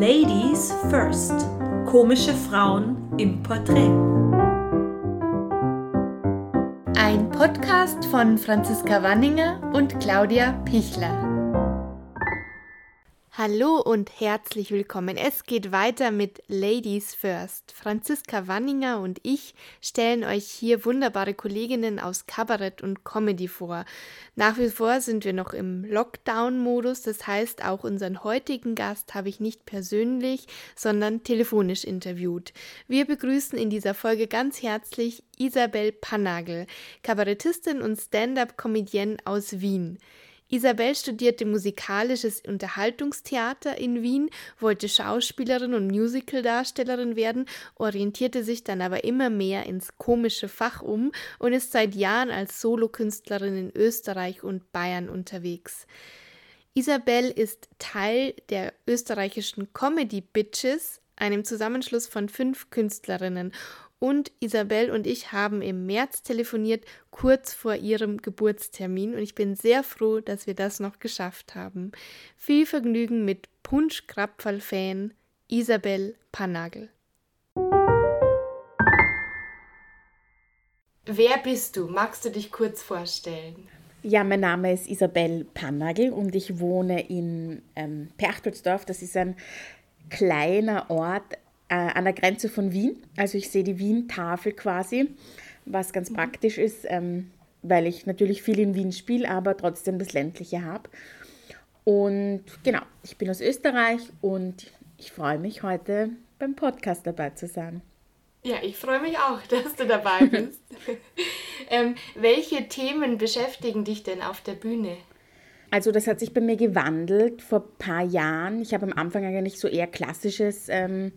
Ladies First. Komische Frauen im Porträt. Ein Podcast von Franziska Wanninger und Claudia Pichler. Hallo und herzlich willkommen. Es geht weiter mit Ladies First. Franziska Wanninger und ich stellen euch hier wunderbare Kolleginnen aus Kabarett und Comedy vor. Nach wie vor sind wir noch im Lockdown-Modus, das heißt, auch unseren heutigen Gast habe ich nicht persönlich, sondern telefonisch interviewt. Wir begrüßen in dieser Folge ganz herzlich Isabel Pannagel, Kabarettistin und Stand-up-Comedienne aus Wien. Isabel studierte musikalisches Unterhaltungstheater in Wien, wollte Schauspielerin und Musicaldarstellerin werden, orientierte sich dann aber immer mehr ins komische Fach um und ist seit Jahren als Solokünstlerin in Österreich und Bayern unterwegs. Isabel ist Teil der österreichischen Comedy Bitches, einem Zusammenschluss von fünf Künstlerinnen und Isabel und ich haben im März telefoniert, kurz vor ihrem Geburtstermin. Und ich bin sehr froh, dass wir das noch geschafft haben. Viel Vergnügen mit Punsch-Krapferl-Fan Isabel Panagel. Wer bist du? Magst du dich kurz vorstellen? Ja, mein Name ist Isabel Pannagel und ich wohne in ähm, Perchtoldsdorf. Das ist ein kleiner Ort äh, an der Grenze von Wien. Also ich sehe die Wien-Tafel quasi, was ganz mhm. praktisch ist, ähm, weil ich natürlich viel in Wien spiele, aber trotzdem das ländliche habe. Und genau, ich bin aus Österreich und ich freue mich heute beim Podcast dabei zu sein. Ja, ich freue mich auch, dass du dabei bist. ähm, welche Themen beschäftigen dich denn auf der Bühne? Also das hat sich bei mir gewandelt vor ein paar Jahren. Ich habe am Anfang eigentlich so eher klassisches ähm,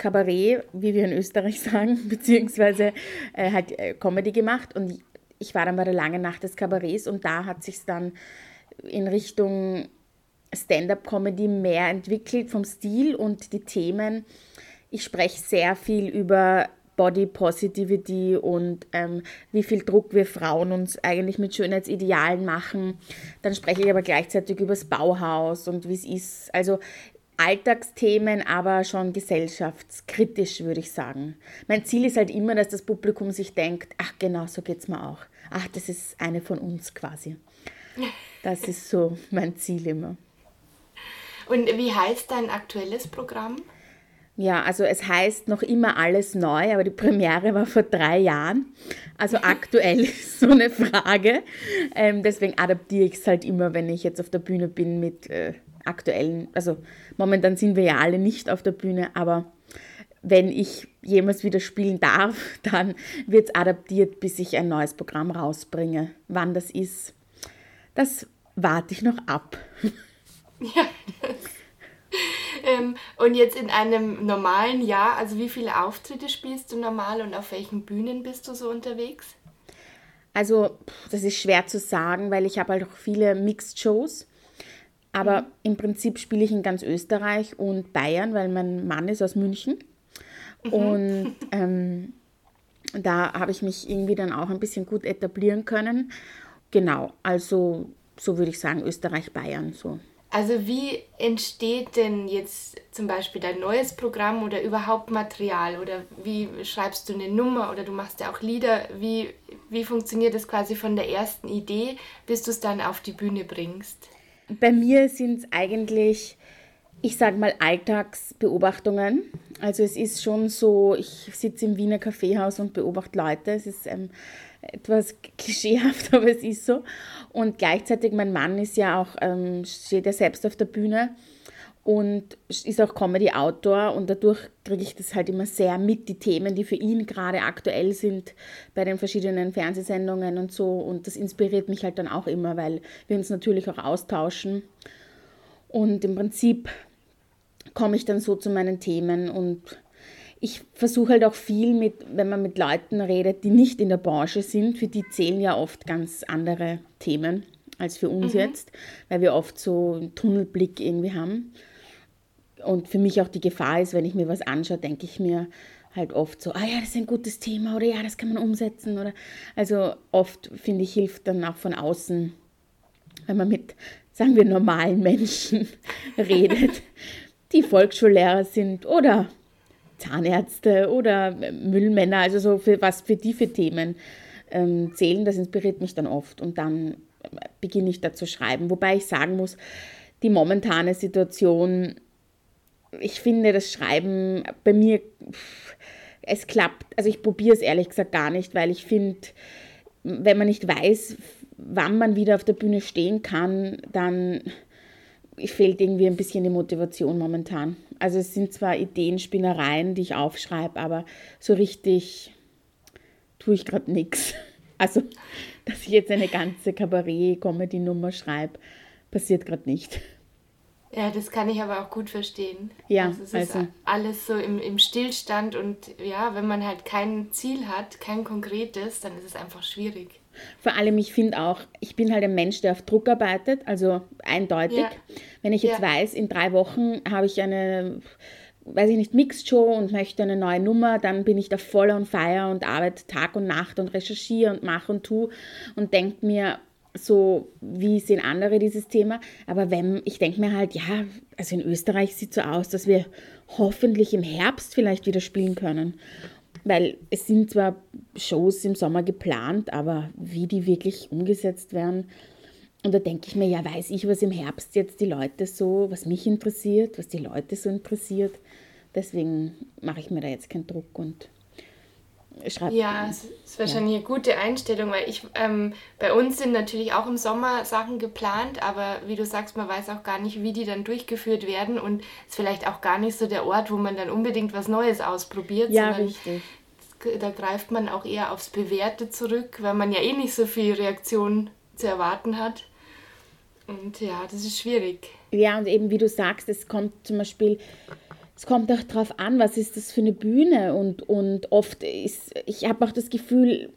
Kabarett, wie wir in Österreich sagen, beziehungsweise äh, halt äh, Comedy gemacht. Und ich war dann bei der langen Nacht des Kabarets und da hat sich dann in Richtung Stand-up-Comedy mehr entwickelt vom Stil und die Themen. Ich spreche sehr viel über Body Positivity und ähm, wie viel Druck wir Frauen uns eigentlich mit Schönheitsidealen machen. Dann spreche ich aber gleichzeitig über das Bauhaus und wie es ist. Also Alltagsthemen, aber schon gesellschaftskritisch, würde ich sagen. Mein Ziel ist halt immer, dass das Publikum sich denkt, ach genau, so geht es mir auch. Ach, das ist eine von uns quasi. Das ist so mein Ziel immer. Und wie heißt dein aktuelles Programm? Ja, also es heißt noch immer alles neu, aber die Premiere war vor drei Jahren. Also aktuell ist so eine Frage. Ähm, deswegen adaptiere ich es halt immer, wenn ich jetzt auf der Bühne bin mit äh, aktuellen, also momentan sind wir ja alle nicht auf der Bühne, aber wenn ich jemals wieder spielen darf, dann wird es adaptiert, bis ich ein neues Programm rausbringe. Wann das ist, das warte ich noch ab. Ja, ähm, und jetzt in einem normalen Jahr, also wie viele Auftritte spielst du normal und auf welchen Bühnen bist du so unterwegs? Also, das ist schwer zu sagen, weil ich habe halt auch viele Mixed-Shows. Aber mhm. im Prinzip spiele ich in ganz Österreich und Bayern, weil mein Mann ist aus München. Mhm. Und ähm, da habe ich mich irgendwie dann auch ein bisschen gut etablieren können. Genau, also so würde ich sagen, Österreich, Bayern so. Also wie entsteht denn jetzt zum Beispiel dein neues Programm oder überhaupt Material oder wie schreibst du eine Nummer oder du machst ja auch Lieder? Wie, wie funktioniert das quasi von der ersten Idee, bis du es dann auf die Bühne bringst? Bei mir sind es eigentlich, ich sage mal, Alltagsbeobachtungen. Also es ist schon so, ich sitze im Wiener Kaffeehaus und beobachte Leute. Es ist ähm, etwas klischeehaft, aber es ist so. Und gleichzeitig, mein Mann ist ja auch, ähm, steht ja selbst auf der Bühne und ist auch Comedy-Autor und dadurch kriege ich das halt immer sehr mit, die Themen, die für ihn gerade aktuell sind bei den verschiedenen Fernsehsendungen und so. Und das inspiriert mich halt dann auch immer, weil wir uns natürlich auch austauschen. Und im Prinzip komme ich dann so zu meinen Themen und ich versuche halt auch viel mit, wenn man mit Leuten redet, die nicht in der Branche sind, für die zählen ja oft ganz andere Themen als für uns mhm. jetzt, weil wir oft so einen Tunnelblick irgendwie haben und für mich auch die Gefahr ist, wenn ich mir was anschaue, denke ich mir halt oft so, ah ja, das ist ein gutes Thema oder ja, das kann man umsetzen oder also oft finde ich hilft dann auch von außen, wenn man mit sagen wir normalen Menschen redet, die Volksschullehrer sind oder Zahnärzte oder Müllmänner, also so für was für die für Themen ähm, zählen, das inspiriert mich dann oft und dann beginne ich da zu schreiben. Wobei ich sagen muss, die momentane Situation, ich finde das Schreiben bei mir, es klappt, also ich probiere es ehrlich gesagt gar nicht, weil ich finde, wenn man nicht weiß, wann man wieder auf der Bühne stehen kann, dann fehlt irgendwie ein bisschen die Motivation momentan. Also es sind zwar Ideenspinnereien, die ich aufschreibe, aber so richtig tue ich gerade nichts. Also, dass ich jetzt eine ganze Kabarett-Comedy-Nummer schreibe, passiert gerade nicht. Ja, das kann ich aber auch gut verstehen. Ja, also es ist also. alles so im, im Stillstand und ja, wenn man halt kein Ziel hat, kein konkretes, dann ist es einfach schwierig. Vor allem, ich finde auch, ich bin halt ein Mensch, der auf Druck arbeitet, also eindeutig. Ja. Wenn ich jetzt ja. weiß, in drei Wochen habe ich eine, weiß ich nicht, Mixed-Show und möchte eine neue Nummer, dann bin ich da voll on fire und arbeite Tag und Nacht und recherchiere und mache und tue und denke mir, so wie sehen andere dieses Thema. Aber wenn, ich denke mir halt, ja, also in Österreich sieht so aus, dass wir hoffentlich im Herbst vielleicht wieder spielen können. Weil es sind zwar Shows im Sommer geplant, aber wie die wirklich umgesetzt werden. Und da denke ich mir, ja, weiß ich, was im Herbst jetzt die Leute so, was mich interessiert, was die Leute so interessiert. Deswegen mache ich mir da jetzt keinen Druck und schreibe. Ja, es ist wahrscheinlich ja. eine gute Einstellung, weil ich, ähm, bei uns sind natürlich auch im Sommer Sachen geplant, aber wie du sagst, man weiß auch gar nicht, wie die dann durchgeführt werden und es ist vielleicht auch gar nicht so der Ort, wo man dann unbedingt was Neues ausprobiert. Ja, richtig. Da greift man auch eher aufs Bewährte zurück, weil man ja eh nicht so viel Reaktion zu erwarten hat. Und ja, das ist schwierig. Ja, und eben wie du sagst, es kommt zum Beispiel es kommt auch darauf an, was ist das für eine Bühne und, und oft ist, ich habe auch das Gefühl,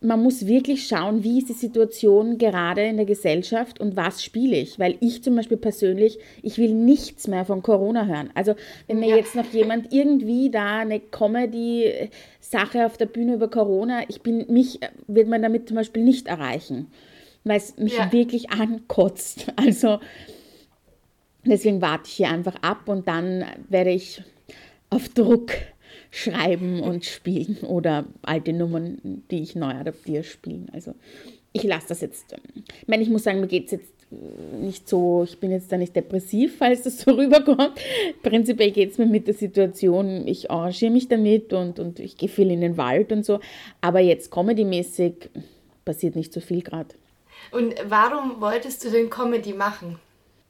man muss wirklich schauen, wie ist die Situation gerade in der Gesellschaft und was spiele ich. Weil ich zum Beispiel persönlich, ich will nichts mehr von Corona hören. Also wenn mir ja. jetzt noch jemand irgendwie da eine Comedy-Sache auf der Bühne über Corona, ich bin, mich wird man damit zum Beispiel nicht erreichen, weil es mich ja. wirklich ankotzt. Also Deswegen warte ich hier einfach ab und dann werde ich auf Druck schreiben und spielen oder alte Nummern, die ich neu adaptiere, spielen. Also ich lasse das jetzt. Ähm, ich meine, ich muss sagen, mir geht es jetzt nicht so, ich bin jetzt da nicht depressiv, falls das so rüberkommt. Prinzipiell geht es mir mit der Situation, ich arrangiere mich damit und, und ich gehe viel in den Wald und so. Aber jetzt comedymäßig passiert nicht so viel gerade. Und warum wolltest du denn Comedy machen?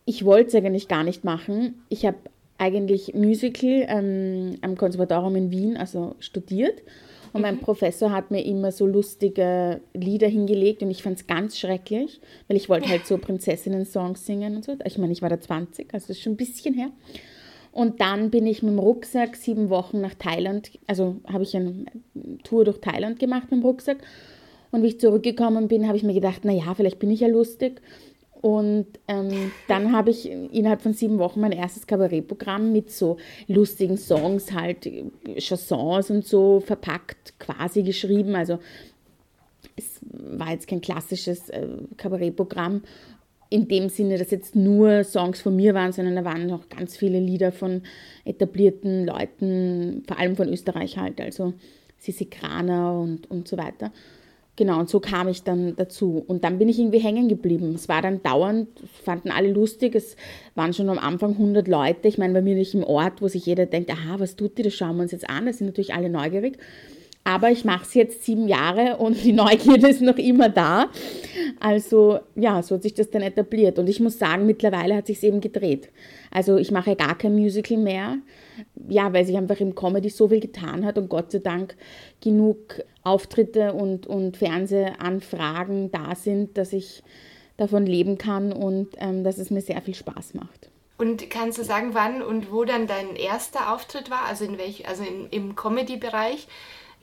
ich wollte es eigentlich gar nicht machen. Ich habe eigentlich Musical ähm, am Konservatorium in Wien, also studiert. Und mein mhm. Professor hat mir immer so lustige Lieder hingelegt und ich fand es ganz schrecklich, weil ich wollte halt so Prinzessinnen-Songs singen und so. Ich meine, ich war da 20, also das ist schon ein bisschen her. Und dann bin ich mit dem Rucksack sieben Wochen nach Thailand, also habe ich eine Tour durch Thailand gemacht mit dem Rucksack. Und wie ich zurückgekommen bin, habe ich mir gedacht, naja, vielleicht bin ich ja lustig. Und ähm, dann habe ich innerhalb von sieben Wochen mein erstes Kabarettprogramm mit so lustigen Songs, halt Chansons und so verpackt quasi geschrieben. Also es war jetzt kein klassisches äh, Kabarettprogramm in dem Sinne, dass jetzt nur Songs von mir waren, sondern da waren noch ganz viele Lieder von etablierten Leuten, vor allem von Österreich halt, also Sissi Kraner und, und so weiter. Genau, und so kam ich dann dazu. Und dann bin ich irgendwie hängen geblieben. Es war dann dauernd, fanden alle lustig. Es waren schon am Anfang 100 Leute. Ich meine, bei mir nicht im Ort, wo sich jeder denkt, aha, was tut die, das schauen wir uns jetzt an. Da sind natürlich alle neugierig. Aber ich mache es jetzt sieben Jahre und die Neugierde ist noch immer da. Also ja, so hat sich das dann etabliert. Und ich muss sagen, mittlerweile hat sich eben gedreht. Also ich mache gar kein Musical mehr. Ja, weil sich einfach im Comedy so viel getan hat und Gott sei Dank genug Auftritte und, und Fernsehanfragen da sind, dass ich davon leben kann und ähm, dass es mir sehr viel Spaß macht. Und kannst du sagen, wann und wo dann dein erster Auftritt war? Also in welch, also in, im Comedy-Bereich?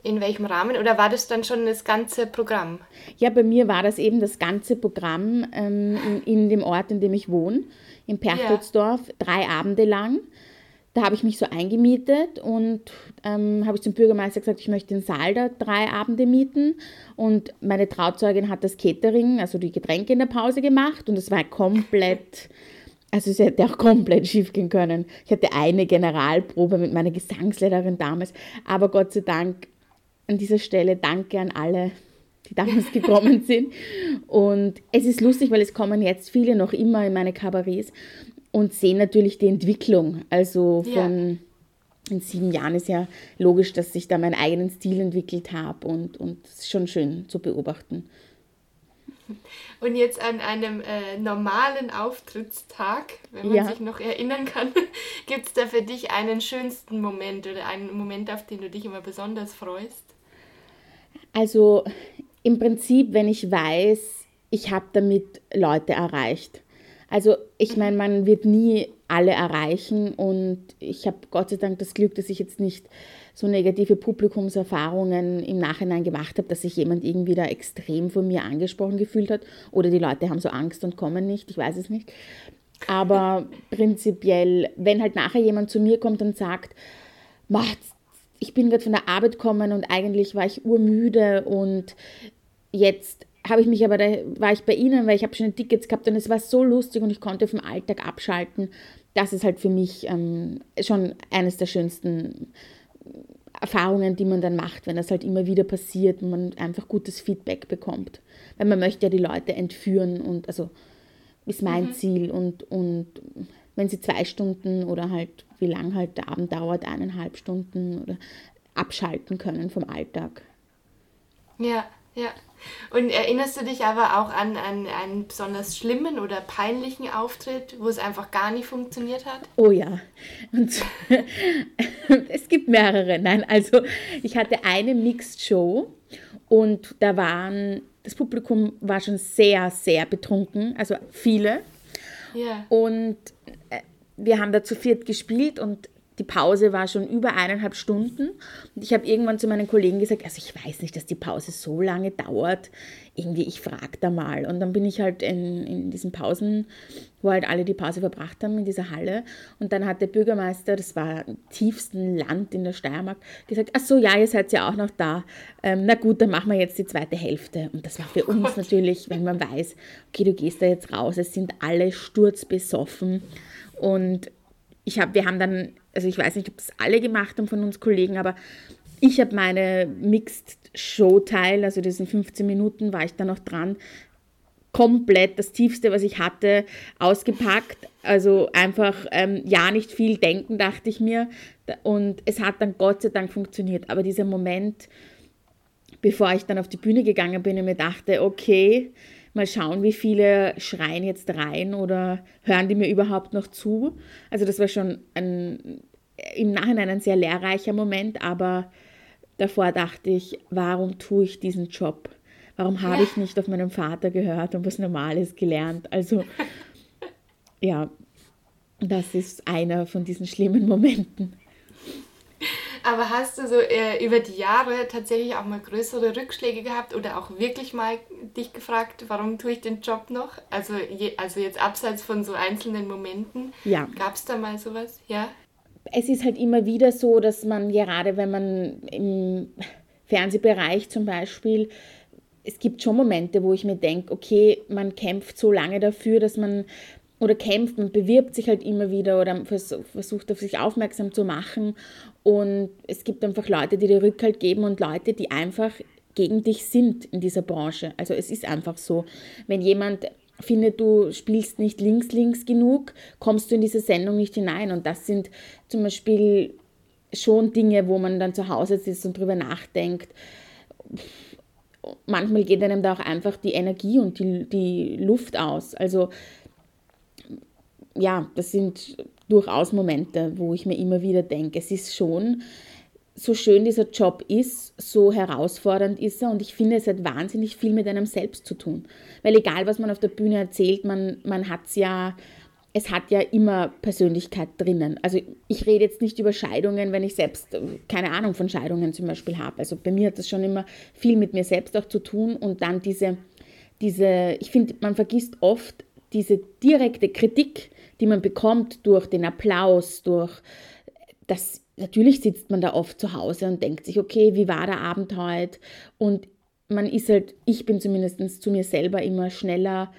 In welchem Rahmen? Oder war das dann schon das ganze Programm? Ja, bei mir war das eben das ganze Programm ähm, in, in, dem Ort, in dem ich wohne, in Perchtoldsdorf, ja. drei Abende lang. Da habe ich mich so eingemietet und ähm, habe ich zum Bürgermeister gesagt, ich möchte den Saal da drei Abende mieten. Und meine Trauzeugin hat das Catering, also die Getränke in der Pause gemacht und es war komplett Also es hätte auch komplett schief gehen können. Ich hatte eine Generalprobe mit meiner Gesangslehrerin damals, aber Gott sei Dank an dieser Stelle danke an alle, die damals gekommen sind. Und es ist lustig, weil es kommen jetzt viele noch immer in meine Kabarets und sehen natürlich die Entwicklung. Also von ja. in sieben Jahren ist ja logisch, dass ich da meinen eigenen Stil entwickelt habe und, und es ist schon schön zu beobachten. Und jetzt an einem äh, normalen Auftrittstag, wenn man ja. sich noch erinnern kann, gibt es da für dich einen schönsten Moment oder einen Moment, auf den du dich immer besonders freust? Also im Prinzip, wenn ich weiß, ich habe damit Leute erreicht. Also ich meine, man wird nie alle erreichen und ich habe Gott sei Dank das Glück, dass ich jetzt nicht so negative Publikumserfahrungen im Nachhinein gemacht habe, dass sich jemand irgendwie da extrem von mir angesprochen gefühlt hat oder die Leute haben so Angst und kommen nicht, ich weiß es nicht. Aber prinzipiell, wenn halt nachher jemand zu mir kommt und sagt, ich bin gerade von der Arbeit gekommen und eigentlich war ich urmüde und jetzt habe ich mich aber, da war ich bei Ihnen, weil ich habe schon Tickets gehabt und es war so lustig und ich konnte vom Alltag abschalten. Das ist halt für mich ähm, schon eines der schönsten Erfahrungen, die man dann macht, wenn das halt immer wieder passiert und man einfach gutes Feedback bekommt. Weil man möchte ja die Leute entführen und also ist mein mhm. Ziel und, und wenn sie zwei Stunden oder halt wie lang halt der Abend dauert, eineinhalb Stunden oder abschalten können vom Alltag. Ja, ja. Und erinnerst du dich aber auch an, an einen besonders schlimmen oder peinlichen Auftritt, wo es einfach gar nicht funktioniert hat? Oh ja. Und es gibt mehrere. Nein, also ich hatte eine Mixed Show und da waren, das Publikum war schon sehr, sehr betrunken, also viele. Ja. Und äh, wir haben da zu viert gespielt und die Pause war schon über eineinhalb Stunden. Und ich habe irgendwann zu meinen Kollegen gesagt, also ich weiß nicht, dass die Pause so lange dauert. Irgendwie, ich frage da mal. Und dann bin ich halt in, in diesen Pausen, wo halt alle die Pause verbracht haben, in dieser Halle. Und dann hat der Bürgermeister, das war im tiefsten Land in der Steiermark, gesagt, ach so, ja, ihr seid ja auch noch da. Ähm, na gut, dann machen wir jetzt die zweite Hälfte. Und das war für uns natürlich, wenn man weiß, okay, du gehst da jetzt raus, es sind alle sturzbesoffen. Und ich hab, wir haben dann, also ich weiß nicht, ob das alle gemacht haben von uns Kollegen, aber ich habe meine Mixed Show Teil, also diesen 15 Minuten war ich da noch dran, komplett das Tiefste, was ich hatte, ausgepackt. Also einfach, ähm, ja, nicht viel denken, dachte ich mir. Und es hat dann Gott sei Dank funktioniert. Aber dieser Moment, bevor ich dann auf die Bühne gegangen bin und mir dachte, okay, Mal schauen, wie viele schreien jetzt rein oder hören die mir überhaupt noch zu. Also das war schon ein, im Nachhinein ein sehr lehrreicher Moment, aber davor dachte ich, warum tue ich diesen Job? Warum habe ja. ich nicht auf meinen Vater gehört und was Normales gelernt? Also ja, das ist einer von diesen schlimmen Momenten. Aber hast du so äh, über die Jahre tatsächlich auch mal größere Rückschläge gehabt oder auch wirklich mal dich gefragt, warum tue ich den Job noch? Also, je, also jetzt abseits von so einzelnen Momenten. Ja. Gab es da mal sowas? Ja. Es ist halt immer wieder so, dass man gerade, wenn man im Fernsehbereich zum Beispiel es gibt schon Momente, wo ich mir denke, okay, man kämpft so lange dafür, dass man oder kämpft, man bewirbt sich halt immer wieder oder versucht auf sich aufmerksam zu machen. Und es gibt einfach Leute, die dir Rückhalt geben und Leute, die einfach gegen dich sind in dieser Branche. Also es ist einfach so, wenn jemand findet, du spielst nicht links, links genug, kommst du in diese Sendung nicht hinein. Und das sind zum Beispiel schon Dinge, wo man dann zu Hause sitzt und drüber nachdenkt. Manchmal geht einem da auch einfach die Energie und die, die Luft aus. Also ja, das sind durchaus Momente, wo ich mir immer wieder denke, es ist schon, so schön dieser Job ist, so herausfordernd ist er und ich finde, es hat wahnsinnig viel mit einem selbst zu tun. Weil egal, was man auf der Bühne erzählt, man, man hat es ja, es hat ja immer Persönlichkeit drinnen. Also ich rede jetzt nicht über Scheidungen, wenn ich selbst keine Ahnung von Scheidungen zum Beispiel habe. Also bei mir hat das schon immer viel mit mir selbst auch zu tun und dann diese, diese ich finde, man vergisst oft diese direkte Kritik, die man bekommt durch den Applaus, durch das, natürlich sitzt man da oft zu Hause und denkt sich, okay, wie war der Abend heute? Und man ist halt, ich bin zumindest zu mir selber immer schneller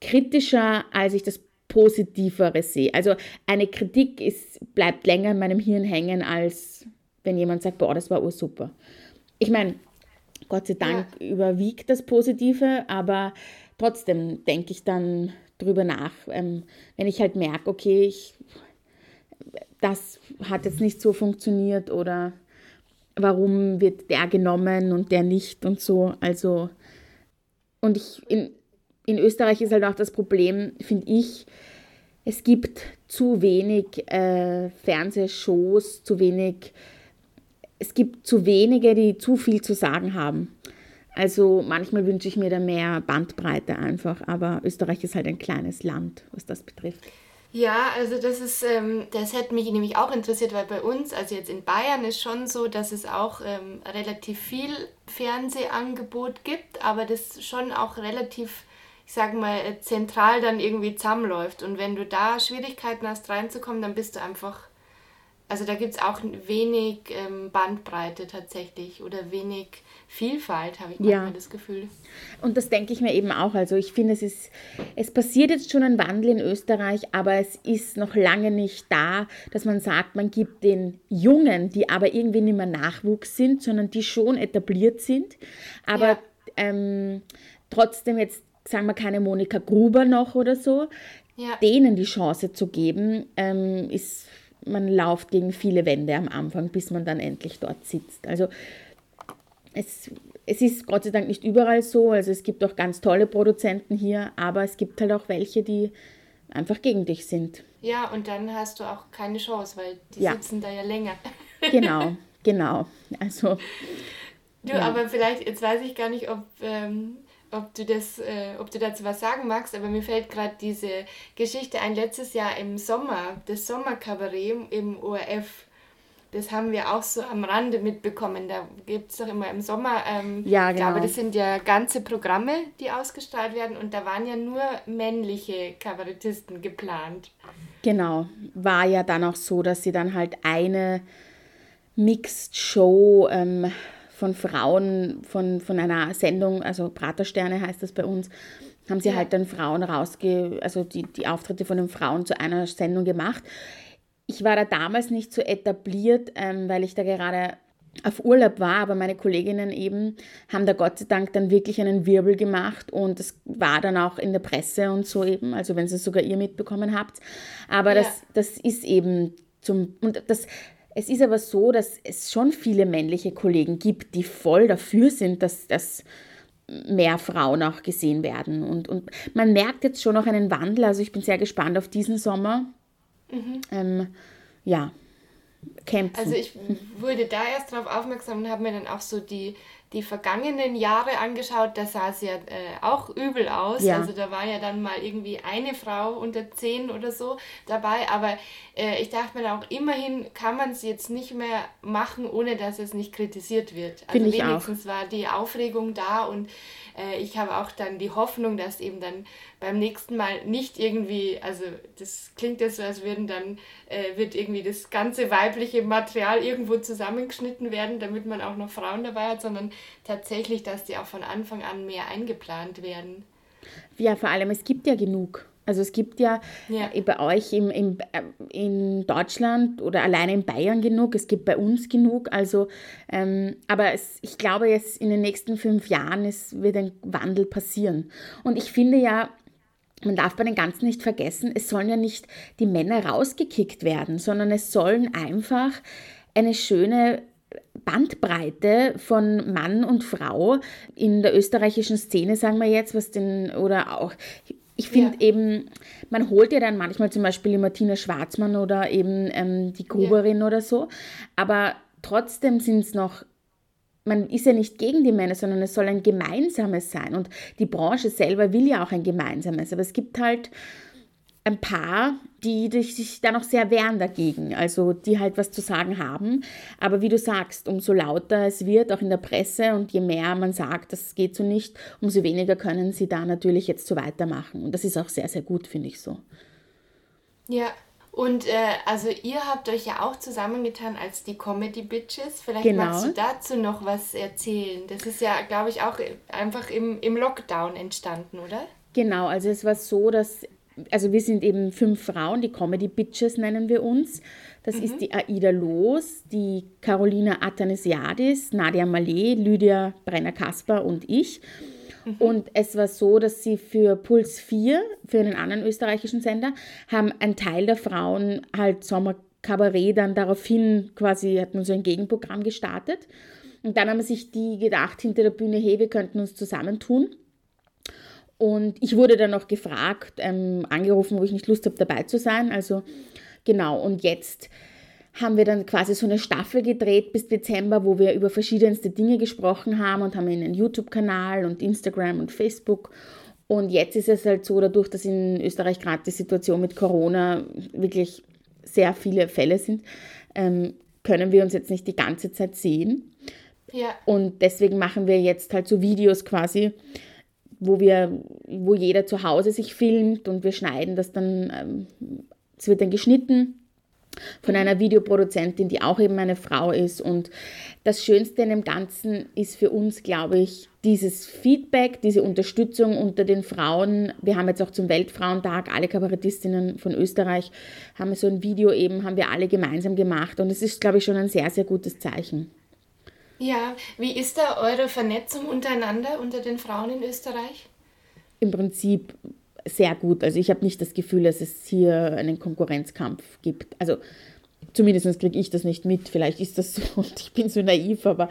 kritischer, als ich das positiveres sehe. Also eine Kritik ist, bleibt länger in meinem Hirn hängen, als wenn jemand sagt, boah, das war ursuper. Ich meine, Gott sei Dank ja. überwiegt das Positive, aber trotzdem denke ich dann drüber nach, ähm, wenn ich halt merke, okay, ich, das hat jetzt nicht so funktioniert oder warum wird der genommen und der nicht und so. Also, und ich, in, in Österreich ist halt auch das Problem, finde ich, es gibt zu wenig äh, Fernsehshows, zu wenig, es gibt zu wenige, die zu viel zu sagen haben. Also manchmal wünsche ich mir da mehr Bandbreite einfach, aber Österreich ist halt ein kleines Land, was das betrifft. Ja, also das ist, ähm, das hätte mich nämlich auch interessiert, weil bei uns, also jetzt in Bayern ist schon so, dass es auch ähm, relativ viel Fernsehangebot gibt, aber das schon auch relativ, ich sage mal, zentral dann irgendwie zusammenläuft. Und wenn du da Schwierigkeiten hast reinzukommen, dann bist du einfach also da gibt es auch wenig ähm, Bandbreite tatsächlich oder wenig Vielfalt, habe ich manchmal ja. das Gefühl. Und das denke ich mir eben auch. Also ich finde, es ist, es passiert jetzt schon ein Wandel in Österreich, aber es ist noch lange nicht da, dass man sagt, man gibt den Jungen, die aber irgendwie nicht mehr Nachwuchs sind, sondern die schon etabliert sind, aber ja. ähm, trotzdem jetzt, sagen wir, keine Monika Gruber noch oder so, ja. denen die Chance zu geben, ähm, ist man läuft gegen viele Wände am Anfang, bis man dann endlich dort sitzt. Also es, es ist Gott sei Dank nicht überall so. Also es gibt auch ganz tolle Produzenten hier, aber es gibt halt auch welche, die einfach gegen dich sind. Ja, und dann hast du auch keine Chance, weil die ja. sitzen da ja länger. Genau, genau. Also. Du, ja. aber vielleicht, jetzt weiß ich gar nicht, ob ähm, ob du, das, äh, ob du dazu was sagen magst, aber mir fällt gerade diese Geschichte ein. Letztes Jahr im Sommer, das Sommerkabarett im ORF, das haben wir auch so am Rande mitbekommen. Da gibt es doch immer im Sommer, ähm, ja, genau. ich glaube, das sind ja ganze Programme, die ausgestrahlt werden und da waren ja nur männliche Kabarettisten geplant. Genau, war ja dann auch so, dass sie dann halt eine Mixed Show ähm, von Frauen, von, von einer Sendung, also Pratersterne heißt das bei uns, haben sie ja. halt dann Frauen rausge, also die, die Auftritte von den Frauen zu einer Sendung gemacht. Ich war da damals nicht so etabliert, ähm, weil ich da gerade auf Urlaub war, aber meine Kolleginnen eben haben da Gott sei Dank dann wirklich einen Wirbel gemacht und das war dann auch in der Presse und so eben, also wenn Sie es sogar ihr mitbekommen habt. Aber ja. das, das ist eben zum, und das es ist aber so, dass es schon viele männliche Kollegen gibt, die voll dafür sind, dass, dass mehr Frauen auch gesehen werden. Und, und man merkt jetzt schon noch einen Wandel. Also ich bin sehr gespannt auf diesen Sommer. Mhm. Ähm, ja, kämpfen. Also ich wurde da erst darauf aufmerksam und habe mir dann auch so die die vergangenen Jahre angeschaut, da sah es ja äh, auch übel aus. Ja. Also da war ja dann mal irgendwie eine Frau unter zehn oder so dabei. Aber äh, ich dachte mir auch, immerhin kann man es jetzt nicht mehr machen, ohne dass es nicht kritisiert wird. Also wenigstens auch. war die Aufregung da und äh, ich habe auch dann die Hoffnung, dass eben dann beim nächsten Mal nicht irgendwie, also das klingt ja so, als würden dann, äh, wird irgendwie das ganze weibliche Material irgendwo zusammengeschnitten werden, damit man auch noch Frauen dabei hat, sondern tatsächlich, dass die auch von Anfang an mehr eingeplant werden. Ja, vor allem, es gibt ja genug. Also es gibt ja, ja. bei euch im, im, äh, in Deutschland oder alleine in Bayern genug, es gibt bei uns genug. Also, ähm, aber es, ich glaube, jetzt in den nächsten fünf Jahren es wird ein Wandel passieren. Und ich finde ja, man darf bei den Ganzen nicht vergessen, es sollen ja nicht die Männer rausgekickt werden, sondern es sollen einfach eine schöne Bandbreite von Mann und Frau in der österreichischen Szene, sagen wir jetzt, was den, oder auch, ich finde ja. eben, man holt ja dann manchmal zum Beispiel die Martina Schwarzmann oder eben ähm, die Gruberin ja. oder so, aber trotzdem sind es noch man ist ja nicht gegen die Männer, sondern es soll ein gemeinsames sein. Und die Branche selber will ja auch ein gemeinsames. Aber es gibt halt ein paar, die, die sich da noch sehr wehren dagegen, also die halt was zu sagen haben. Aber wie du sagst, umso lauter es wird, auch in der Presse, und je mehr man sagt, das geht so nicht, umso weniger können sie da natürlich jetzt so weitermachen. Und das ist auch sehr, sehr gut, finde ich so. Ja, und äh, also ihr habt euch ja auch zusammengetan als die Comedy Bitches. Vielleicht genau. magst du dazu noch was erzählen. Das ist ja, glaube ich, auch einfach im, im Lockdown entstanden, oder? Genau, also es war so, dass also wir sind eben fünf Frauen, die Comedy Bitches nennen wir uns. Das mhm. ist die Aida Loos, die Carolina Athanasiadis, Nadia Malé, Lydia Brenner-Kasper und ich. Mhm. Und es war so, dass sie für Puls 4, für einen anderen österreichischen Sender, haben ein Teil der Frauen halt Sommerkabarett dann daraufhin quasi, hat man so ein Gegenprogramm gestartet. Und dann haben sich die gedacht hinter der Bühne, hey, wir könnten uns zusammentun. Und ich wurde dann noch gefragt, ähm, angerufen, wo ich nicht Lust habe, dabei zu sein. Also genau, und jetzt haben wir dann quasi so eine Staffel gedreht bis Dezember, wo wir über verschiedenste Dinge gesprochen haben und haben einen YouTube-Kanal und Instagram und Facebook. Und jetzt ist es halt so, dadurch, dass in Österreich gerade die Situation mit Corona wirklich sehr viele Fälle sind, ähm, können wir uns jetzt nicht die ganze Zeit sehen. Ja. Und deswegen machen wir jetzt halt so Videos quasi, wo wir, wo jeder zu Hause sich filmt und wir schneiden das dann, ähm, es wird dann geschnitten von einer Videoproduzentin, die auch eben eine Frau ist. Und das Schönste in dem Ganzen ist für uns, glaube ich, dieses Feedback, diese Unterstützung unter den Frauen. Wir haben jetzt auch zum Weltfrauentag alle Kabarettistinnen von Österreich haben so ein Video eben, haben wir alle gemeinsam gemacht. Und es ist, glaube ich, schon ein sehr, sehr gutes Zeichen. Ja, wie ist da eure Vernetzung untereinander, unter den Frauen in Österreich? Im Prinzip sehr gut. Also ich habe nicht das Gefühl, dass es hier einen Konkurrenzkampf gibt. Also zumindest kriege ich das nicht mit. Vielleicht ist das so und ich bin so naiv, aber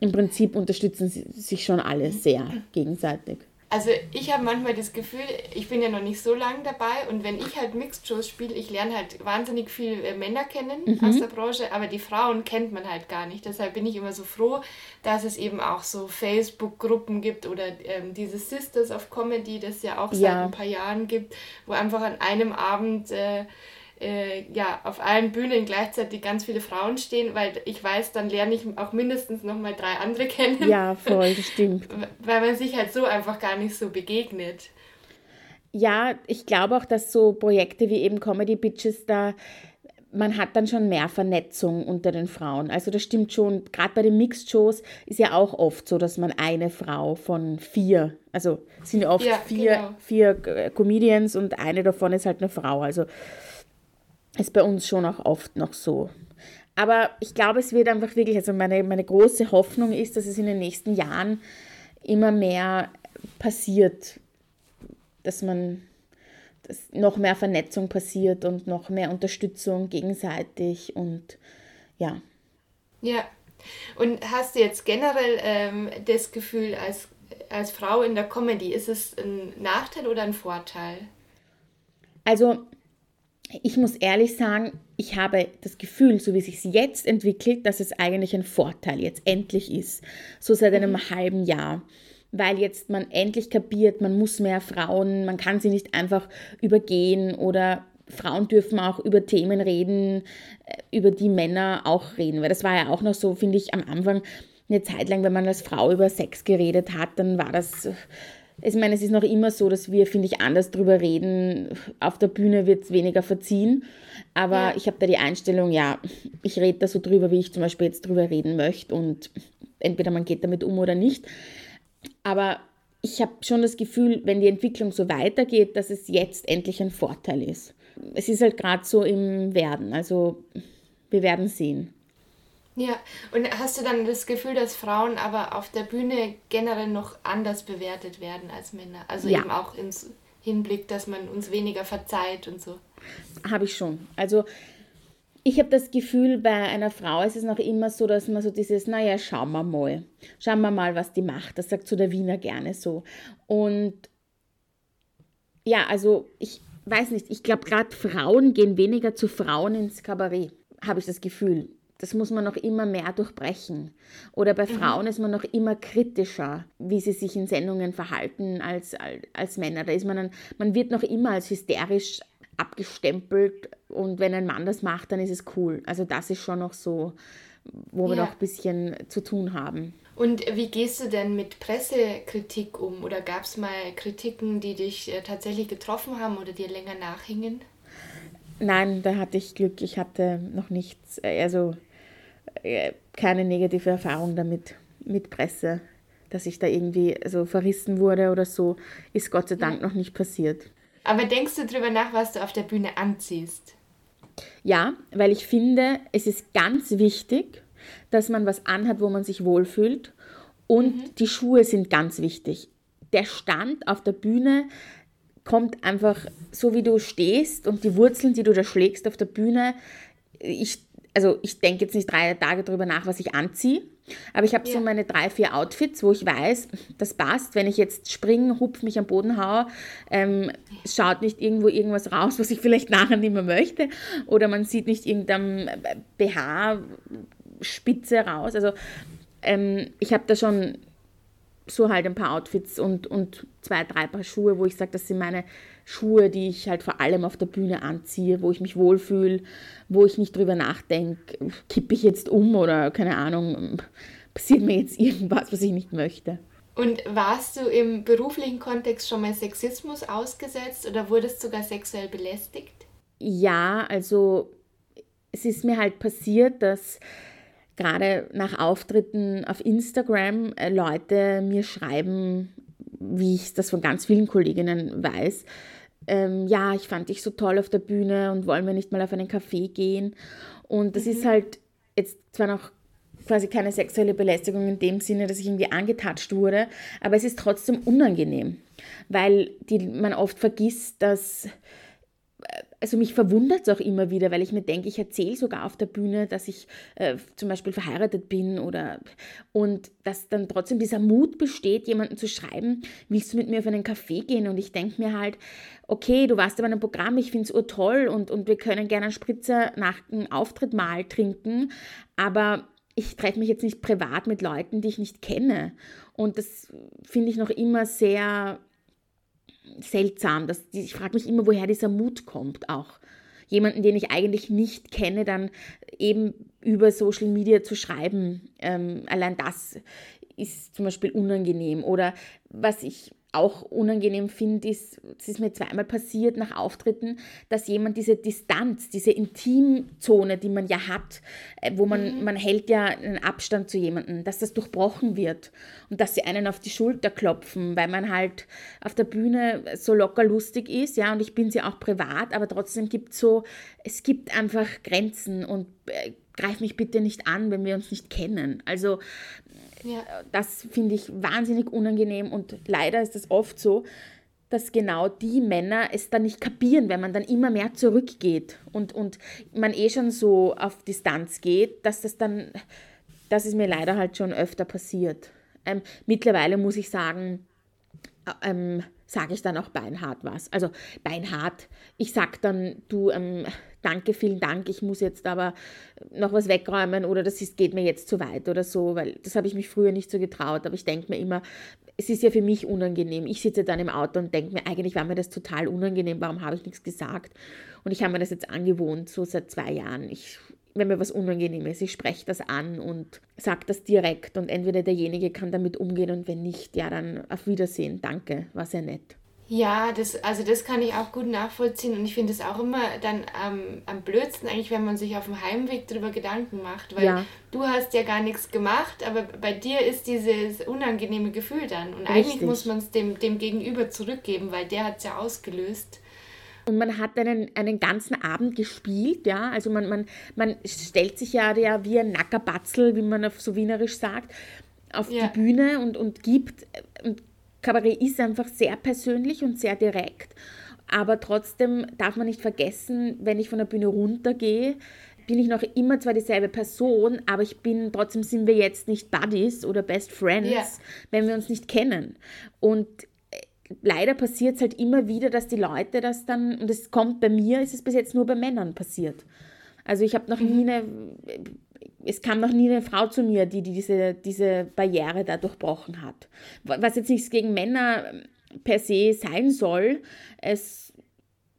im Prinzip unterstützen sich schon alle sehr gegenseitig. Also ich habe manchmal das Gefühl, ich bin ja noch nicht so lange dabei und wenn ich halt Mixed-Shows spiele, ich lerne halt wahnsinnig viel äh, Männer kennen mhm. aus der Branche, aber die Frauen kennt man halt gar nicht. Deshalb bin ich immer so froh, dass es eben auch so Facebook-Gruppen gibt oder ähm, diese Sisters of Comedy, das ja auch seit ja. ein paar Jahren gibt, wo einfach an einem Abend... Äh, äh, ja, auf allen Bühnen gleichzeitig ganz viele Frauen stehen, weil ich weiß, dann lerne ich auch mindestens noch mal drei andere kennen. Ja, voll, das stimmt. weil man sich halt so einfach gar nicht so begegnet. Ja, ich glaube auch, dass so Projekte wie eben Comedy Bitches da man hat dann schon mehr Vernetzung unter den Frauen. Also das stimmt schon. Gerade bei den Mixed-Shows ist ja auch oft so, dass man eine Frau von vier, also sind ja oft ja, vier, genau. vier äh, Comedians und eine davon ist halt eine Frau. Also ist bei uns schon auch oft noch so. Aber ich glaube, es wird einfach wirklich, also meine, meine große Hoffnung ist, dass es in den nächsten Jahren immer mehr passiert, dass man dass noch mehr Vernetzung passiert und noch mehr Unterstützung gegenseitig und ja. Ja. Und hast du jetzt generell ähm, das Gefühl, als, als Frau in der Comedy, ist es ein Nachteil oder ein Vorteil? Also ich muss ehrlich sagen, ich habe das Gefühl, so wie es sich jetzt entwickelt, dass es eigentlich ein Vorteil jetzt endlich ist. So seit einem mhm. halben Jahr. Weil jetzt man endlich kapiert, man muss mehr Frauen, man kann sie nicht einfach übergehen oder Frauen dürfen auch über Themen reden, äh, über die Männer auch reden. Weil das war ja auch noch so, finde ich, am Anfang eine Zeit lang, wenn man als Frau über Sex geredet hat, dann war das ich meine, es ist noch immer so, dass wir, finde ich, anders drüber reden. Auf der Bühne wird es weniger verziehen. Aber ja. ich habe da die Einstellung, ja, ich rede da so drüber, wie ich zum Beispiel jetzt drüber reden möchte. Und entweder man geht damit um oder nicht. Aber ich habe schon das Gefühl, wenn die Entwicklung so weitergeht, dass es jetzt endlich ein Vorteil ist. Es ist halt gerade so im Werden. Also wir werden sehen. Ja, und hast du dann das Gefühl, dass Frauen aber auf der Bühne generell noch anders bewertet werden als Männer? Also ja. eben auch im Hinblick, dass man uns weniger verzeiht und so. Habe ich schon. Also ich habe das Gefühl, bei einer Frau ist es noch immer so, dass man so dieses, naja, schauen wir mal. Schauen wir mal, was die macht. Das sagt so der Wiener gerne so. Und ja, also ich weiß nicht, ich glaube, gerade Frauen gehen weniger zu Frauen ins Kabarett, habe ich das Gefühl das muss man noch immer mehr durchbrechen. Oder bei mhm. Frauen ist man noch immer kritischer, wie sie sich in Sendungen verhalten als, als, als Männer. Da ist man, dann, man wird noch immer als hysterisch abgestempelt und wenn ein Mann das macht, dann ist es cool. Also das ist schon noch so, wo wir noch ein bisschen zu tun haben. Und wie gehst du denn mit Pressekritik um? Oder gab es mal Kritiken, die dich äh, tatsächlich getroffen haben oder dir länger nachhingen? Nein, da hatte ich Glück. Ich hatte noch nichts. Äh, also keine negative Erfahrung damit, mit Presse, dass ich da irgendwie so verrissen wurde oder so, ist Gott sei Dank ja. noch nicht passiert. Aber denkst du darüber nach, was du auf der Bühne anziehst? Ja, weil ich finde, es ist ganz wichtig, dass man was anhat, wo man sich wohlfühlt. Und mhm. die Schuhe sind ganz wichtig. Der Stand auf der Bühne kommt einfach so, wie du stehst und die Wurzeln, die du da schlägst auf der Bühne. Ich, also ich denke jetzt nicht drei Tage darüber nach, was ich anziehe. Aber ich habe ja. so meine drei, vier Outfits, wo ich weiß, das passt. Wenn ich jetzt springe, hupf mich am Boden haue, ähm, schaut nicht irgendwo irgendwas raus, was ich vielleicht nachher nicht mehr möchte. Oder man sieht nicht irgendein BH-Spitze raus. Also ähm, ich habe da schon so halt ein paar Outfits und, und zwei, drei Paar Schuhe, wo ich sage, das sind meine Schuhe, die ich halt vor allem auf der Bühne anziehe, wo ich mich wohlfühle, wo ich nicht drüber nachdenke, kippe ich jetzt um oder keine Ahnung, passiert mir jetzt irgendwas, was ich nicht möchte. Und warst du im beruflichen Kontext schon mal Sexismus ausgesetzt oder wurdest sogar sexuell belästigt? Ja, also es ist mir halt passiert, dass gerade nach Auftritten auf Instagram äh, Leute mir schreiben, wie ich das von ganz vielen Kolleginnen weiß, ähm, ja, ich fand dich so toll auf der Bühne und wollen wir nicht mal auf einen Café gehen. Und das mhm. ist halt jetzt zwar noch quasi keine sexuelle Belästigung in dem Sinne, dass ich irgendwie angetatscht wurde, aber es ist trotzdem unangenehm, weil die, man oft vergisst, dass also mich verwundert es auch immer wieder, weil ich mir denke, ich erzähle sogar auf der Bühne, dass ich äh, zum Beispiel verheiratet bin oder und dass dann trotzdem dieser Mut besteht, jemanden zu schreiben, willst du mit mir auf einen Kaffee gehen? Und ich denke mir halt, okay, du warst in einem Programm, ich finde es toll und, und wir können gerne einen Spritzer nach einem Auftritt mal trinken, aber ich treffe mich jetzt nicht privat mit Leuten, die ich nicht kenne. Und das finde ich noch immer sehr seltsam. Dass, ich frage mich immer, woher dieser Mut kommt auch. Jemanden, den ich eigentlich nicht kenne, dann eben über Social Media zu schreiben. Ähm, allein das ist zum Beispiel unangenehm. Oder was ich auch unangenehm finde, ist, es ist mir zweimal passiert nach Auftritten, dass jemand diese Distanz, diese Intimzone, die man ja hat, äh, wo man, mhm. man hält ja einen Abstand zu jemandem, dass das durchbrochen wird und dass sie einen auf die Schulter klopfen, weil man halt auf der Bühne so locker lustig ist, ja, und ich bin sie auch privat, aber trotzdem gibt es so, es gibt einfach Grenzen und äh, greif mich bitte nicht an, wenn wir uns nicht kennen. Also ja. Das finde ich wahnsinnig unangenehm und leider ist es oft so, dass genau die Männer es dann nicht kapieren, wenn man dann immer mehr zurückgeht und, und man eh schon so auf Distanz geht, dass das dann, das ist mir leider halt schon öfter passiert. Ähm, mittlerweile muss ich sagen, äh, ähm, sage ich dann auch beinhart was. Also beinhart, ich sage dann, du, ähm, danke, vielen Dank, ich muss jetzt aber noch was wegräumen oder das ist, geht mir jetzt zu weit oder so, weil das habe ich mich früher nicht so getraut, aber ich denke mir immer, es ist ja für mich unangenehm. Ich sitze dann im Auto und denke mir, eigentlich war mir das total unangenehm, warum habe ich nichts gesagt? Und ich habe mir das jetzt angewohnt, so seit zwei Jahren. Ich, wenn mir was unangenehm ist, ich spreche das an und sage das direkt und entweder derjenige kann damit umgehen und wenn nicht, ja, dann auf Wiedersehen, danke, war sehr nett. Ja, das, also das kann ich auch gut nachvollziehen und ich finde es auch immer dann ähm, am blödsten eigentlich, wenn man sich auf dem Heimweg darüber Gedanken macht, weil ja. du hast ja gar nichts gemacht, aber bei dir ist dieses unangenehme Gefühl dann und Richtig. eigentlich muss man es dem, dem Gegenüber zurückgeben, weil der hat es ja ausgelöst. Und man hat einen, einen ganzen Abend gespielt, ja, also man, man, man stellt sich ja, ja wie ein Nackerbatzel, wie man auf so wienerisch sagt, auf ja. die Bühne und, und gibt und Kabarett ist einfach sehr persönlich und sehr direkt. Aber trotzdem darf man nicht vergessen, wenn ich von der Bühne runtergehe, bin ich noch immer zwar dieselbe Person, aber ich bin, trotzdem sind wir jetzt nicht Buddies oder Best Friends, yeah. wenn wir uns nicht kennen. Und äh, leider passiert es halt immer wieder, dass die Leute das dann, und es kommt bei mir, ist es bis jetzt nur bei Männern passiert. Also ich habe noch nie mhm. eine es kam noch nie eine Frau zu mir, die, die diese, diese Barriere da durchbrochen hat. Was jetzt nichts gegen Männer ähm, per se sein soll, es,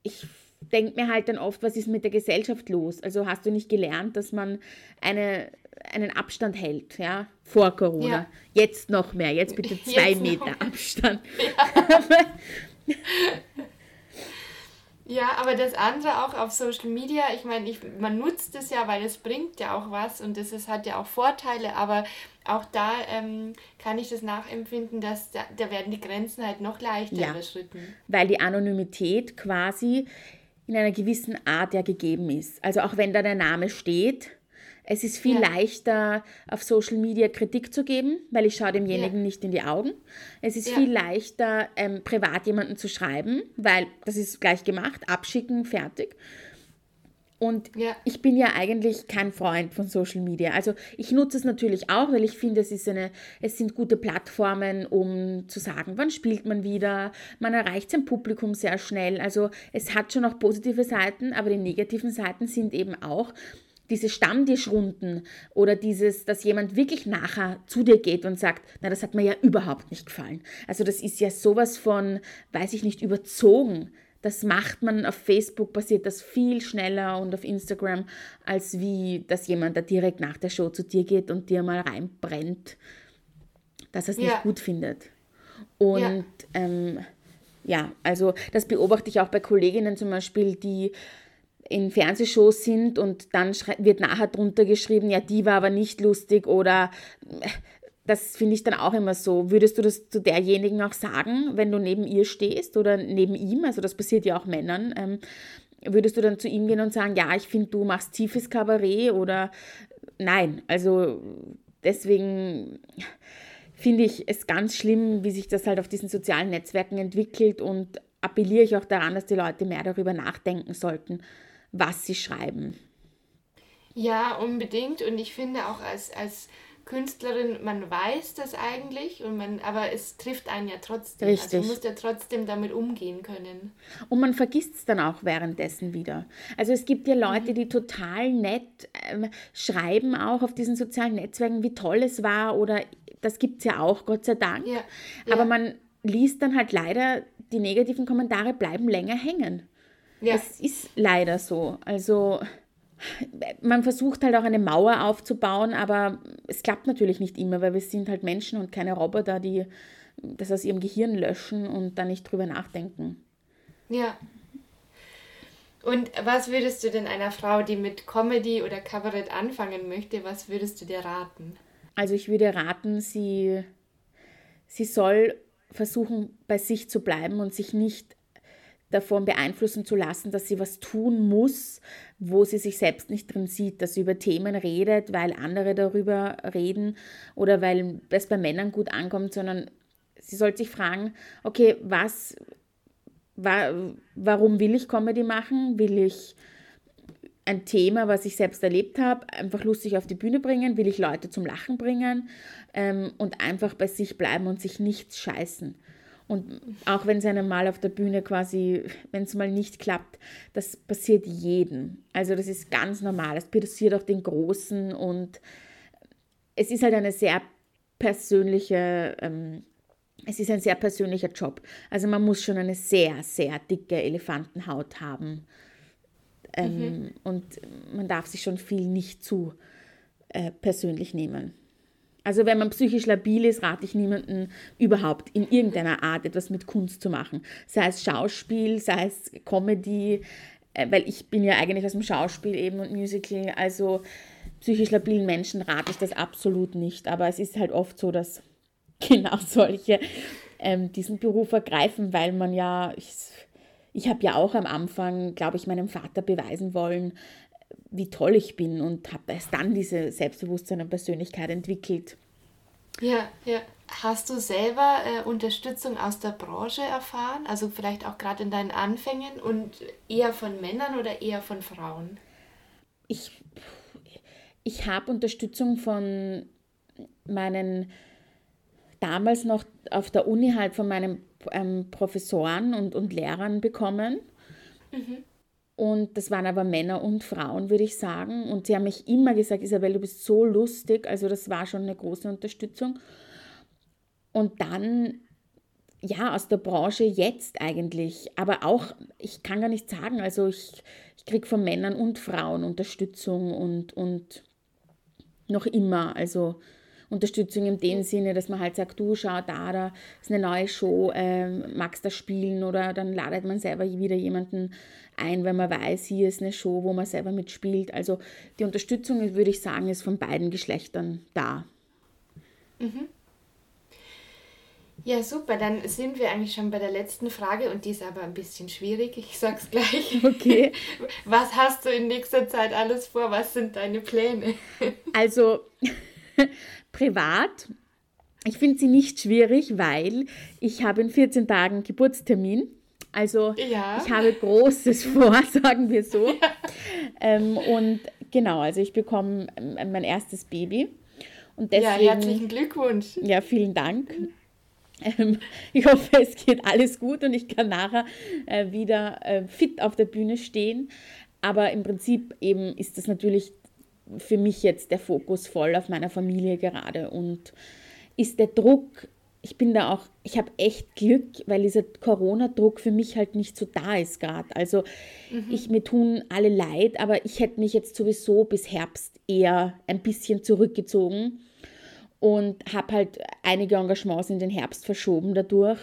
ich denke mir halt dann oft, was ist mit der Gesellschaft los? Also hast du nicht gelernt, dass man eine, einen Abstand hält, ja, vor Corona. Ja. Jetzt noch mehr, jetzt bitte zwei jetzt Meter Abstand. Ja. Ja, aber das andere auch auf Social Media, ich meine, ich, man nutzt es ja, weil es bringt ja auch was und es hat ja auch Vorteile, aber auch da ähm, kann ich das nachempfinden, dass da, da werden die Grenzen halt noch leichter ja, überschritten. Weil die Anonymität quasi in einer gewissen Art ja gegeben ist. Also auch wenn da der Name steht, es ist viel ja. leichter, auf Social Media Kritik zu geben, weil ich schaue demjenigen ja. nicht in die Augen. Es ist ja. viel leichter, ähm, privat jemanden zu schreiben, weil das ist gleich gemacht, abschicken, fertig. Und ja. ich bin ja eigentlich kein Freund von Social Media. Also ich nutze es natürlich auch, weil ich finde, es, ist eine, es sind gute Plattformen, um zu sagen, wann spielt man wieder. Man erreicht sein Publikum sehr schnell. Also es hat schon auch positive Seiten, aber die negativen Seiten sind eben auch, diese Stammtischrunden oder dieses, dass jemand wirklich nachher zu dir geht und sagt, na, das hat mir ja überhaupt nicht gefallen. Also das ist ja sowas von, weiß ich nicht, überzogen. Das macht man auf Facebook, passiert das viel schneller und auf Instagram, als wie, dass jemand da direkt nach der Show zu dir geht und dir mal reinbrennt, dass er es ja. nicht gut findet. Und ja. Ähm, ja, also das beobachte ich auch bei Kolleginnen zum Beispiel, die in Fernsehshows sind und dann wird nachher drunter geschrieben, ja, die war aber nicht lustig oder das finde ich dann auch immer so. Würdest du das zu derjenigen auch sagen, wenn du neben ihr stehst oder neben ihm? Also das passiert ja auch Männern. Ähm, würdest du dann zu ihm gehen und sagen, ja, ich finde, du machst tiefes Kabarett oder nein? Also deswegen finde ich es ganz schlimm, wie sich das halt auf diesen sozialen Netzwerken entwickelt und appelliere ich auch daran, dass die Leute mehr darüber nachdenken sollten, was sie schreiben. Ja, unbedingt. Und ich finde auch als, als Künstlerin, man weiß das eigentlich, und man, aber es trifft einen ja trotzdem. Also Richtig. Also man muss ja trotzdem damit umgehen können. Und man vergisst es dann auch währenddessen wieder. Also es gibt ja Leute, mhm. die total nett ähm, schreiben, auch auf diesen sozialen Netzwerken, wie toll es war, oder das gibt es ja auch, Gott sei Dank. Ja. Ja. Aber man liest dann halt leider, die negativen Kommentare bleiben länger hängen. Ja. Es ist leider so. Also man versucht halt auch eine Mauer aufzubauen, aber es klappt natürlich nicht immer, weil wir sind halt Menschen und keine Roboter, die das aus ihrem Gehirn löschen und da nicht drüber nachdenken. Ja. Und was würdest du denn einer Frau, die mit Comedy oder Kabarett anfangen möchte, was würdest du dir raten? Also ich würde raten, sie, sie soll versuchen, bei sich zu bleiben und sich nicht davon beeinflussen zu lassen, dass sie was tun muss, wo sie sich selbst nicht drin sieht, dass sie über Themen redet, weil andere darüber reden oder weil es bei Männern gut ankommt, sondern sie sollte sich fragen, okay, was, wa, warum will ich Comedy machen? Will ich ein Thema, was ich selbst erlebt habe, einfach lustig auf die Bühne bringen? Will ich Leute zum Lachen bringen? Ähm, und einfach bei sich bleiben und sich nichts scheißen. Und auch wenn es einem mal auf der Bühne quasi, wenn es mal nicht klappt, das passiert jedem. Also das ist ganz normal. Es passiert auch den Großen und es ist halt eine sehr persönliche, ähm, es ist ein sehr persönlicher Job. Also man muss schon eine sehr, sehr dicke Elefantenhaut haben. Ähm, mhm. Und man darf sich schon viel nicht zu äh, persönlich nehmen. Also wenn man psychisch labil ist, rate ich niemanden überhaupt in irgendeiner Art etwas mit Kunst zu machen. Sei es Schauspiel, sei es Comedy, äh, weil ich bin ja eigentlich aus dem Schauspiel eben und Musical, also psychisch labilen Menschen rate ich das absolut nicht. Aber es ist halt oft so, dass genau solche ähm, diesen Beruf ergreifen, weil man ja, ich, ich habe ja auch am Anfang, glaube ich, meinem Vater beweisen wollen, wie toll ich bin und habe erst dann diese Selbstbewusstsein und Persönlichkeit entwickelt. Ja, ja. Hast du selber äh, Unterstützung aus der Branche erfahren? Also vielleicht auch gerade in deinen Anfängen und eher von Männern oder eher von Frauen? Ich, ich habe Unterstützung von meinen damals noch auf der Uni halt von meinen ähm, Professoren und, und Lehrern bekommen. Mhm. Und das waren aber Männer und Frauen, würde ich sagen. Und sie haben mich immer gesagt, Isabel, du bist so lustig. Also das war schon eine große Unterstützung. Und dann, ja, aus der Branche jetzt eigentlich. Aber auch, ich kann gar nicht sagen, also ich, ich kriege von Männern und Frauen Unterstützung und, und noch immer. Also Unterstützung in dem Sinne, dass man halt sagt, du schau da, da ist eine neue Show, ähm, magst du spielen oder dann ladet man selber wieder jemanden ein, wenn man weiß, hier ist eine Show, wo man selber mitspielt. Also die Unterstützung, würde ich sagen, ist von beiden Geschlechtern da. Mhm. Ja, super. Dann sind wir eigentlich schon bei der letzten Frage und die ist aber ein bisschen schwierig. Ich sag's gleich. Okay. Was hast du in nächster Zeit alles vor? Was sind deine Pläne? Also privat. Ich finde sie nicht schwierig, weil ich habe in 14 Tagen Geburtstermin. Also ja. ich habe Großes vor, sagen wir so. Ja. Ähm, und genau, also ich bekomme ähm, mein erstes Baby. Und deswegen, ja, herzlichen Glückwunsch. Ja, vielen Dank. Ähm, ich hoffe, es geht alles gut und ich kann nachher äh, wieder äh, fit auf der Bühne stehen. Aber im Prinzip eben ist das natürlich für mich jetzt der Fokus voll auf meiner Familie gerade und ist der Druck, ich bin da auch, ich habe echt Glück, weil dieser Corona-Druck für mich halt nicht so da ist gerade. Also mhm. ich, mir tun alle leid, aber ich hätte mich jetzt sowieso bis Herbst eher ein bisschen zurückgezogen und habe halt einige Engagements in den Herbst verschoben dadurch.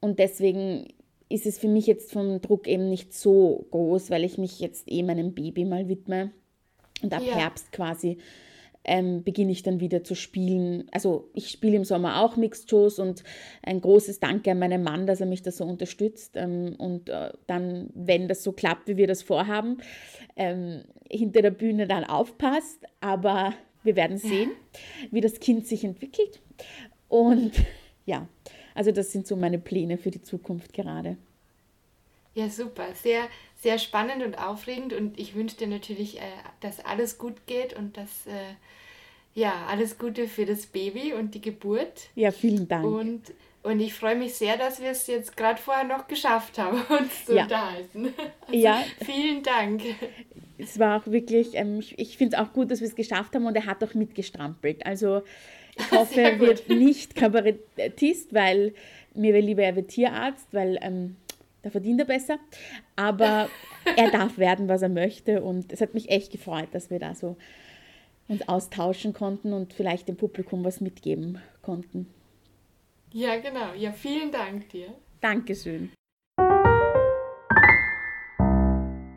Und deswegen ist es für mich jetzt vom Druck eben nicht so groß, weil ich mich jetzt eh meinem Baby mal widme. Und ab ja. Herbst quasi ähm, beginne ich dann wieder zu spielen. Also ich spiele im Sommer auch Mixed Shows und ein großes Danke an meinen Mann, dass er mich da so unterstützt ähm, und äh, dann, wenn das so klappt, wie wir das vorhaben, ähm, hinter der Bühne dann aufpasst. Aber wir werden sehen, wie das Kind sich entwickelt. Und ja, also das sind so meine Pläne für die Zukunft gerade. Ja, super. Sehr, sehr spannend und aufregend. Und ich wünsche dir natürlich, äh, dass alles gut geht und dass, äh, ja, alles Gute für das Baby und die Geburt. Ja, vielen Dank. Und, und ich freue mich sehr, dass wir es jetzt gerade vorher noch geschafft haben, uns zu ja. unterhalten. Also ja. Vielen Dank es war auch wirklich, ähm, ich, ich finde es auch gut, dass wir es geschafft haben und er hat auch mitgestrampelt. Also ich hoffe, er wird nicht Kabarettist, weil mir wäre lieber, er wird Tierarzt, weil ähm, da verdient er besser. Aber er darf werden, was er möchte und es hat mich echt gefreut, dass wir da so uns austauschen konnten und vielleicht dem Publikum was mitgeben konnten. Ja, genau. Ja, vielen Dank dir. Dankeschön.